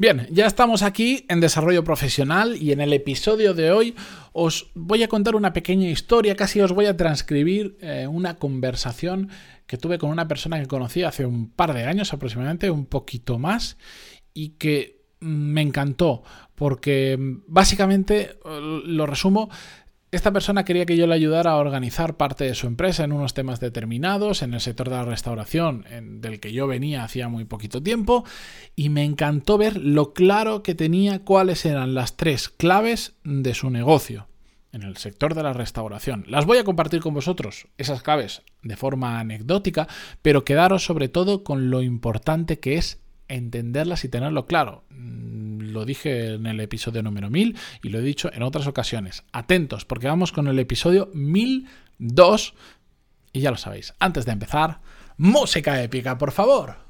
Bien, ya estamos aquí en Desarrollo Profesional y en el episodio de hoy os voy a contar una pequeña historia, casi os voy a transcribir eh, una conversación que tuve con una persona que conocí hace un par de años aproximadamente, un poquito más, y que me encantó porque básicamente eh, lo resumo, esta persona quería que yo le ayudara a organizar parte de su empresa en unos temas determinados, en el sector de la restauración, del que yo venía hacía muy poquito tiempo, y me encantó ver lo claro que tenía cuáles eran las tres claves de su negocio en el sector de la restauración. Las voy a compartir con vosotros, esas claves, de forma anecdótica, pero quedaros sobre todo con lo importante que es entenderlas y tenerlo claro lo dije en el episodio número 1000 y lo he dicho en otras ocasiones. Atentos, porque vamos con el episodio 1002 y ya lo sabéis. Antes de empezar, música épica, por favor.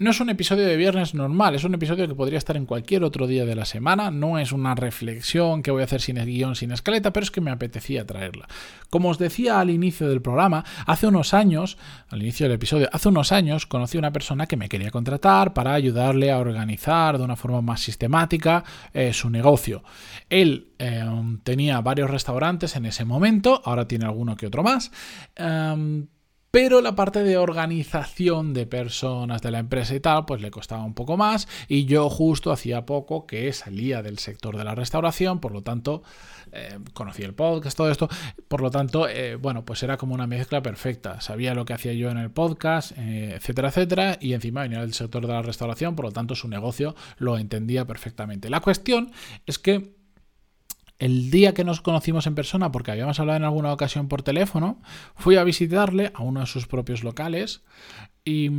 no es un episodio de viernes normal, es un episodio que podría estar en cualquier otro día de la semana, no es una reflexión que voy a hacer sin guion, sin escaleta, pero es que me apetecía traerla. Como os decía al inicio del programa, hace unos años, al inicio del episodio, hace unos años conocí a una persona que me quería contratar para ayudarle a organizar de una forma más sistemática eh, su negocio. Él eh, tenía varios restaurantes en ese momento, ahora tiene alguno que otro más. Em, pero la parte de organización de personas de la empresa y tal, pues le costaba un poco más y yo justo hacía poco que salía del sector de la restauración, por lo tanto, eh, conocí el podcast, todo esto, por lo tanto, eh, bueno, pues era como una mezcla perfecta, sabía lo que hacía yo en el podcast, eh, etcétera, etcétera, y encima venía del sector de la restauración, por lo tanto su negocio lo entendía perfectamente. La cuestión es que el día que nos conocimos en persona, porque habíamos hablado en alguna ocasión por teléfono, fui a visitarle a uno de sus propios locales y,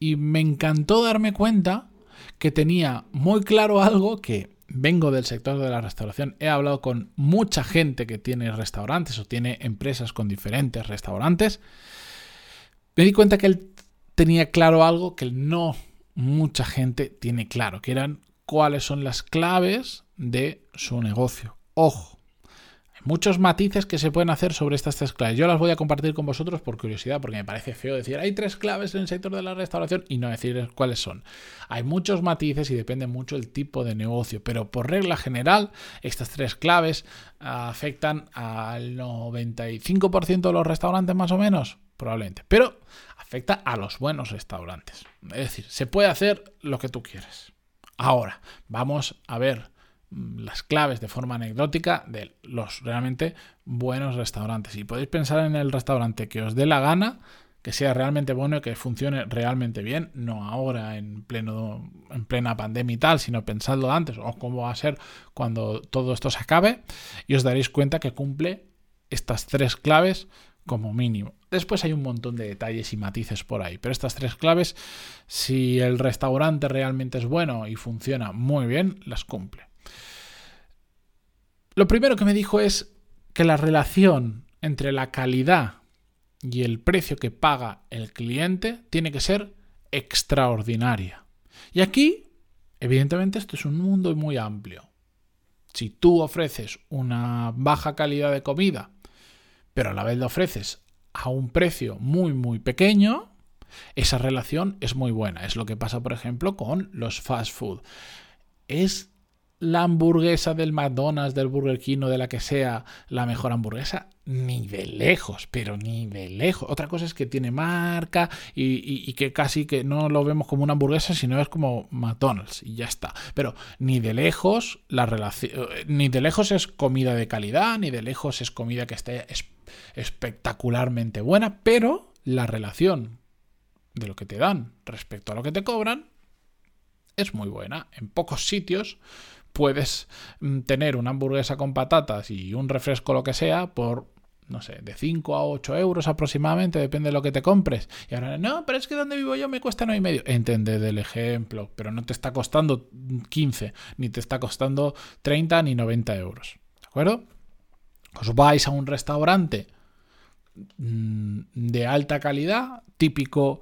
me encantó darme cuenta que tenía muy claro algo que vengo del sector de la restauración, he hablado con mucha gente que tiene restaurantes o tiene empresas con diferentes restaurantes, me di cuenta que él tenía claro algo que no mucha gente tiene claro, que eran cuáles son las claves de su negocio, Ojo, hay muchos matices que se pueden hacer sobre estas tres claves. Yo las voy a compartir con vosotros por curiosidad, porque me parece feo decir hay tres claves en el sector de la restauración y no decir cuáles son. Hay muchos matices y depende mucho el tipo de negocio, pero por regla general, estas tres claves afectan al 95% de los restaurantes más o menos, probablemente, pero afecta a los buenos restaurantes. Es decir, se puede hacer lo que tú quieres. Ahora, vamos a ver las claves de forma anecdótica de los realmente buenos restaurantes. Y podéis pensar en el restaurante que os dé la gana, que sea realmente bueno y que funcione realmente bien, no ahora en pleno en plena pandemia y tal, sino pensadlo antes o cómo va a ser cuando todo esto se acabe y os daréis cuenta que cumple estas tres claves como mínimo. Después hay un montón de detalles y matices por ahí, pero estas tres claves, si el restaurante realmente es bueno y funciona muy bien, las cumple. Lo primero que me dijo es que la relación entre la calidad y el precio que paga el cliente tiene que ser extraordinaria. Y aquí, evidentemente, esto es un mundo muy amplio. Si tú ofreces una baja calidad de comida, pero a la vez la ofreces a un precio muy, muy pequeño, esa relación es muy buena. Es lo que pasa, por ejemplo, con los fast food. Es la hamburguesa del McDonald's, del Burger King o de la que sea la mejor hamburguesa, ni de lejos, pero ni de lejos. Otra cosa es que tiene marca y, que casi que no lo vemos como una hamburguesa, sino es como McDonald's y ya está. Pero ni de lejos la relación, ni de lejos es comida de calidad, ni de lejos es comida que esté espectacularmente buena, pero la relación de lo que te dan respecto a lo que te cobran es muy buena. En pocos sitios puedes mm, tener una hamburguesa con patatas y un refresco lo que sea por no sé, de 5 a 8 euros aproximadamente, depende de lo que te compres. Y ahora, no, pero es que donde vivo yo me cuesta 9 y medio. Entended el ejemplo, pero no te está costando 15, ni te está costando 30 ni 90 euros. ¿De acuerdo? Os vais a un restaurante mm, de alta calidad, típico,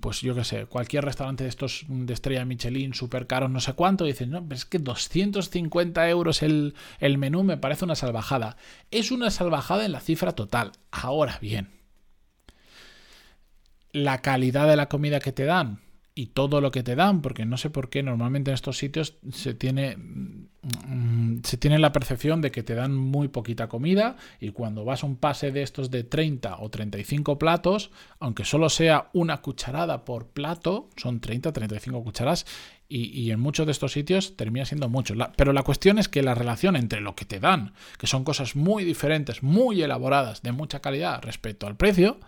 pues yo qué sé, cualquier restaurante de estos de estrella Michelin, súper caro, no sé cuánto, y dicen, no, es que 250 euros el, el menú me parece una salvajada. Es una salvajada en la cifra total. Ahora bien, la calidad de la comida que te dan, y todo lo que te dan, porque no sé por qué normalmente en estos sitios se tiene, mm, se tiene la percepción de que te dan muy poquita comida y cuando vas a un pase de estos de 30 o 35 platos, aunque solo sea una cucharada por plato, son 30, 35 cucharadas y, en muchos de estos sitios termina siendo mucho. pero la cuestión es que la relación entre lo que te dan, que son cosas muy diferentes, muy elaboradas, de mucha calidad respecto al precio,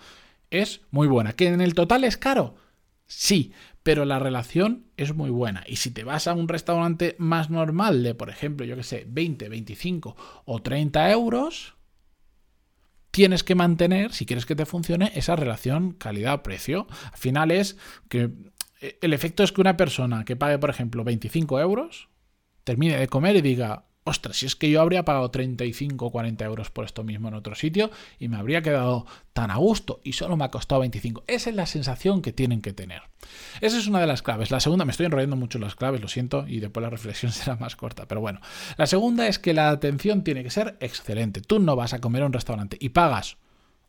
es muy buena. ¿Que en el total es caro? Sí, pero la relación es muy buena. Y si te vas a un restaurante más normal de, por ejemplo, yo que sé, 20, 25 o 30 euros, tienes que mantener, si quieres que te funcione, esa relación calidad-precio. Al final es que eh, el efecto es que una persona que pague, por ejemplo, 25 euros, termine de comer y diga, ostras, si es que yo habría pagado 35 o 40 euros por esto mismo en otro sitio y me habría quedado tan a gusto y solo me ha costado 25. Esa es la sensación que tienen que tener. Esa es una de las claves. La segunda, me estoy enrollando mucho las claves, lo siento, y después la reflexión será más corta, pero bueno. La segunda es que la atención tiene que ser excelente. Tú no vas a comer a un restaurante y pagas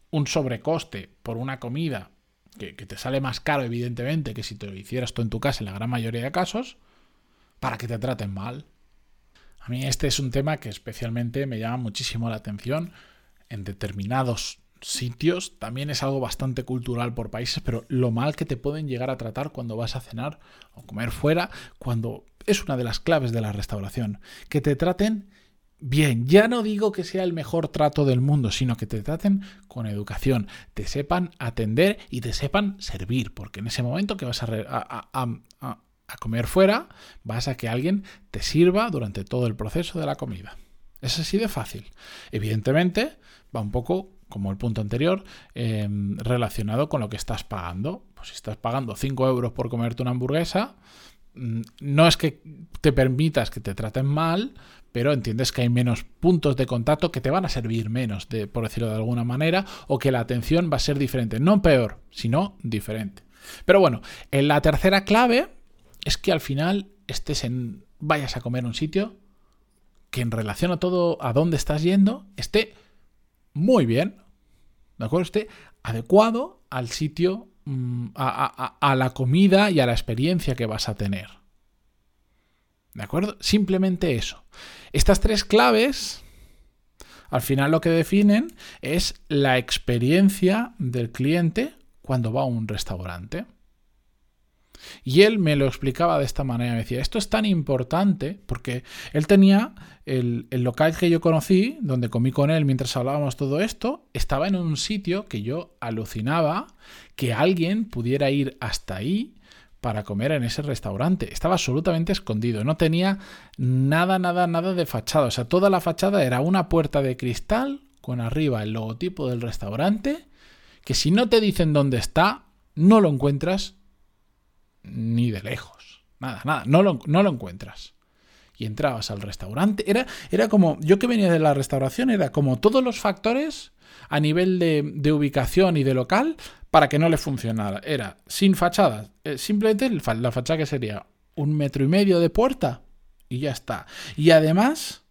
un sobrecoste por una comida que, que te sale más caro, evidentemente, que si te lo hicieras tú en tu casa en la gran mayoría de casos, para que te traten mal. A mí este es un tema que especialmente me llama muchísimo la atención en determinados sitios. También es algo bastante cultural por países, pero lo mal que te pueden llegar a tratar cuando vas a cenar o comer fuera, cuando es una de las claves de la restauración. Que te traten bien. Ya no digo que sea el mejor trato del mundo, sino que te traten con educación, te sepan atender y te sepan servir, porque en ese momento que vas a, a comer fuera, vas a que alguien te sirva durante todo el proceso de la comida. Es así de fácil. Evidentemente, va un poco como el punto anterior, em, relacionado con lo que estás pagando. Pues si estás pagando 5 euros por comerte una hamburguesa, mm, no es que te permitas que te traten mal, pero entiendes que hay menos puntos de contacto que te van a servir menos, de, por decirlo de alguna manera, o que la atención va a ser diferente. No peor, sino diferente. Pero bueno, en la tercera clave es que al final estés en, vayas a comer un sitio que en relación a todo, a dónde estás yendo, esté muy bien, ¿de acuerdo? Esté adecuado al sitio, mm, a, a, la comida y a la experiencia que vas a tener. ¿De acuerdo? Simplemente eso. Estas tres claves, al final lo que definen es la experiencia del cliente cuando va a un restaurante. Y él me lo explicaba de esta manera, me decía, esto es tan importante porque él tenía el, local que yo conocí, donde comí con él mientras hablábamos todo esto, estaba en un sitio que yo alucinaba que alguien pudiera ir hasta ahí para comer en ese restaurante. Estaba absolutamente escondido, no tenía nada, nada, nada de fachada. O sea, toda la fachada era una puerta de cristal con arriba el logotipo del restaurante, que si no te dicen dónde está, no lo encuentras ni de lejos. Nada, nada, no lo, no lo encuentras. Y entrabas al restaurante. Era, era como, yo que venía de la restauración, era como todos los factores a nivel de, ubicación y de local para que no le funcionara. Era sin fachada, eh, simplemente la fachada que sería un metro y medio de puerta y ya está. Y además,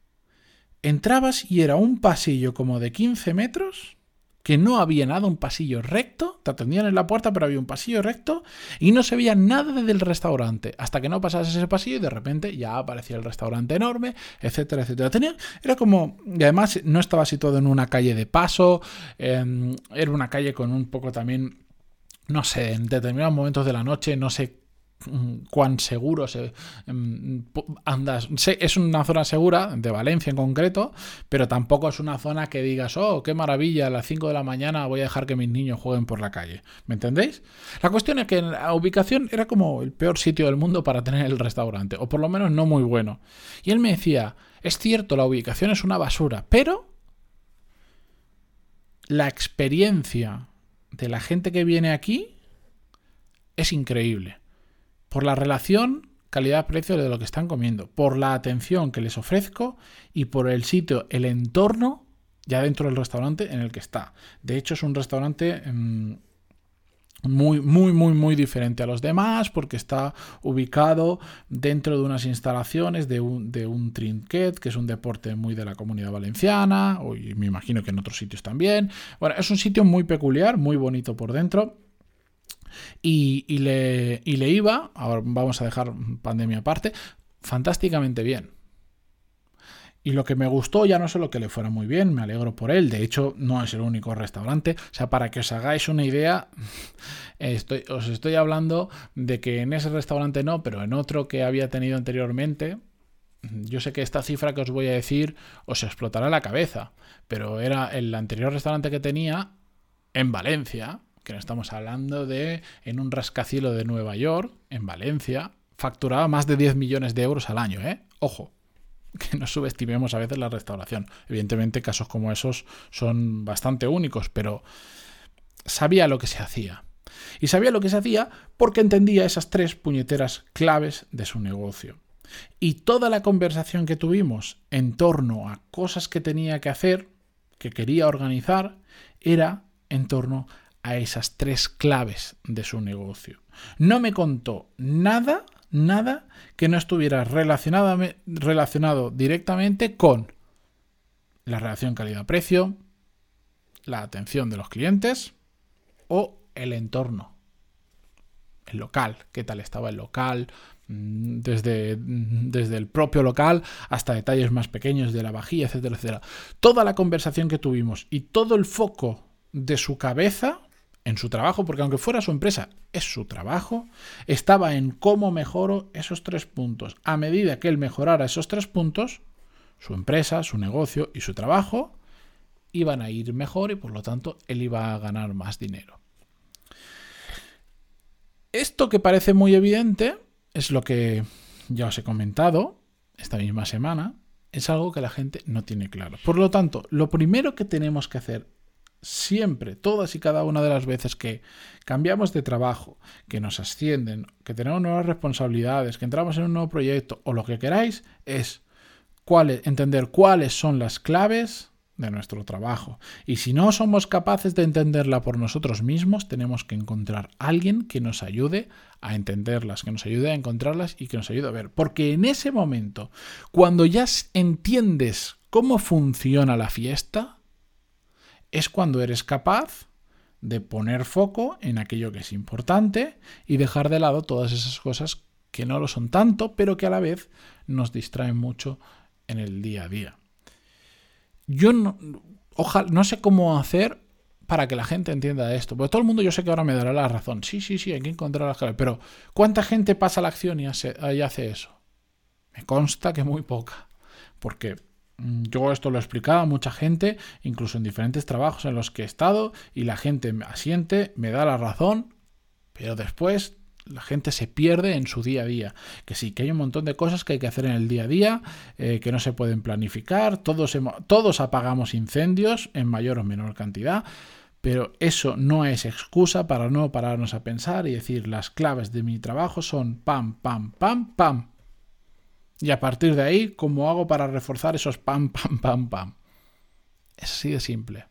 entrabas y era un pasillo como de 15 metros que no había nada, un pasillo recto, te atendían en la puerta, pero había un pasillo recto y no se veía nada del restaurante, hasta que no pasas ese pasillo y de repente ya aparecía el restaurante enorme, etcétera, etcétera. Tenía, era como, y además no estaba situado en una calle de paso, em, era una calle con un poco también no sé, en determinados momentos de la noche, no sé cuán seguro se, em, andas. Es una zona segura, de Valencia en concreto, pero tampoco es una zona que digas, oh, qué maravilla, a las 5 de la mañana voy a dejar que mis niños jueguen por la calle. ¿Me entendéis? La cuestión es que la ubicación era como el peor sitio del mundo para tener el restaurante, o por lo menos no muy bueno. Y él me decía, es cierto, la ubicación es una basura, pero la experiencia de la gente que viene aquí es increíble. Por la relación calidad-precio de lo que están comiendo, por la atención que les ofrezco y por el sitio, el entorno ya dentro del restaurante en el que está. De hecho, es un restaurante mm, muy, muy, muy, muy diferente a los demás porque está ubicado dentro de unas instalaciones de un, de un trinquet, que es un deporte muy de la comunidad valenciana, y me imagino que en otros sitios también. Bueno, es un sitio muy peculiar, muy bonito por dentro. Y, le iba, ahora vamos a dejar pandemia aparte, fantásticamente bien. Y lo que me gustó ya no solo que le fuera muy bien, me alegro por él, de hecho no es el único restaurante, o sea, para que os hagáis una idea, estoy, os estoy hablando de que en ese restaurante no, pero en otro que había tenido anteriormente, yo sé que esta cifra que os voy a decir os explotará la cabeza, pero era el anterior restaurante que tenía en Valencia, que no estamos hablando de en un rascacielo de Nueva York, en Valencia, facturaba más de 10 millones de euros al año, ¿eh? Ojo, que no subestimemos a veces la restauración. Evidentemente casos como esos son bastante únicos, pero sabía lo que se hacía. Y sabía lo que se hacía porque entendía esas tres puñeteras claves de su negocio. Y toda la conversación que tuvimos en torno a cosas que tenía que hacer, que quería organizar, era en torno a esas tres claves de su negocio. No me contó nada nada que no estuviera relacionado, directamente con la relación calidad-precio, la atención de los clientes o el entorno, el local, qué tal estaba el local, mm, desde, mm, desde, el propio local hasta detalles más pequeños de la vajilla, etcétera, etcétera. Toda la conversación que tuvimos y todo el foco de su cabeza en su trabajo, porque aunque fuera su empresa, es su trabajo, estaba en cómo mejoro esos tres puntos. A medida que él mejorara esos tres puntos, su empresa, su negocio y su trabajo iban a ir mejor y por lo tanto él iba a ganar más dinero. Esto que parece muy evidente es lo que ya os he comentado esta misma semana, es algo que la gente no tiene claro. Por lo tanto, lo primero que tenemos que hacer siempre, todas y cada una de las veces que cambiamos de trabajo, que nos ascienden, que tenemos nuevas responsabilidades, que entramos en un nuevo proyecto o lo que queráis, es entender cuáles son las claves de nuestro trabajo. Y si no somos capaces de entenderla por nosotros mismos, tenemos que encontrar a alguien que nos ayude a entenderlas, que nos ayude a encontrarlas y que nos ayude a ver. Porque en ese momento, cuando ya entiendes cómo funciona la fiesta, es cuando eres capaz de poner foco en aquello que es importante y dejar de lado todas esas cosas que no lo son tanto, pero que a la vez nos distraen mucho en el día a día. Yo no, ojalá, no sé cómo hacer para que la gente entienda esto. Porque todo el mundo yo sé que ahora me dará la razón. Sí, sí, sí, hay que encontrar las claves. Pero ¿cuánta gente pasa la acción y hace, eso? Me consta que muy poca. Porque yo esto lo he explicado a mucha gente, incluso en diferentes trabajos en los que he estado, y la gente me asiente, me da la razón, pero después la gente se pierde en su día a día. Que sí, que hay un montón de cosas que hay que hacer en el día a día, eh, que no se pueden planificar, todos, todos apagamos incendios en mayor o menor cantidad, pero eso no es excusa para no pararnos a pensar y decir las claves de mi trabajo son pam, pam, pam, pam. Y a partir de ahí, ¿cómo hago para reforzar esos pam, pam, pam, pam? Es así de simple.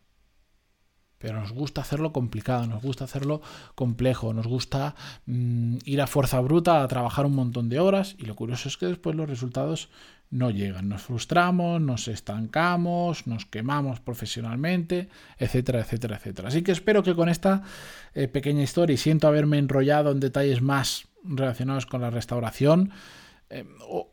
Pero nos gusta hacerlo complicado, nos gusta hacerlo complejo, nos gusta mm, ir a fuerza bruta a trabajar un montón de horas y lo curioso es que después los resultados no llegan. Nos frustramos, nos estancamos, nos quemamos profesionalmente, etcétera, etcétera, etcétera. Así que espero que con esta eh, pequeña historia y siento haberme enrollado en detalles más relacionados con la restauración, eh,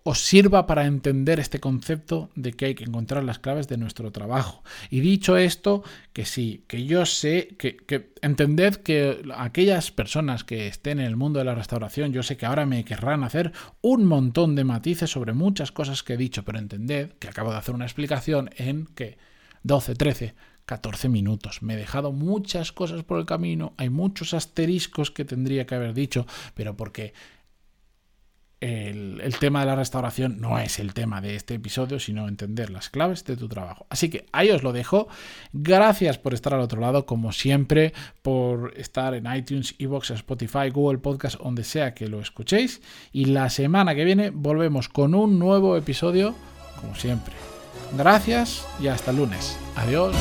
os sirva para entender este concepto de que hay que encontrar las claves de nuestro trabajo. Y dicho esto, que sí, que yo sé, que, que, entended que aquellas personas que estén en el mundo de la restauración, yo sé que ahora me querrán hacer un montón de matices sobre muchas cosas que he dicho, pero entended que acabo de hacer una explicación en que 12, 13, 14 minutos. Me he dejado muchas cosas por el camino, hay muchos asteriscos que tendría que haber dicho, pero porque el, tema de la restauración no es el tema de este episodio, sino entender las claves de tu trabajo. Así que ahí os lo dejo. Gracias por estar al otro lado, como siempre, por estar en iTunes, Evox, Spotify, Google Podcast, donde sea que lo escuchéis. Y la semana que viene volvemos con un nuevo episodio, como siempre. Gracias y hasta el lunes. Adiós.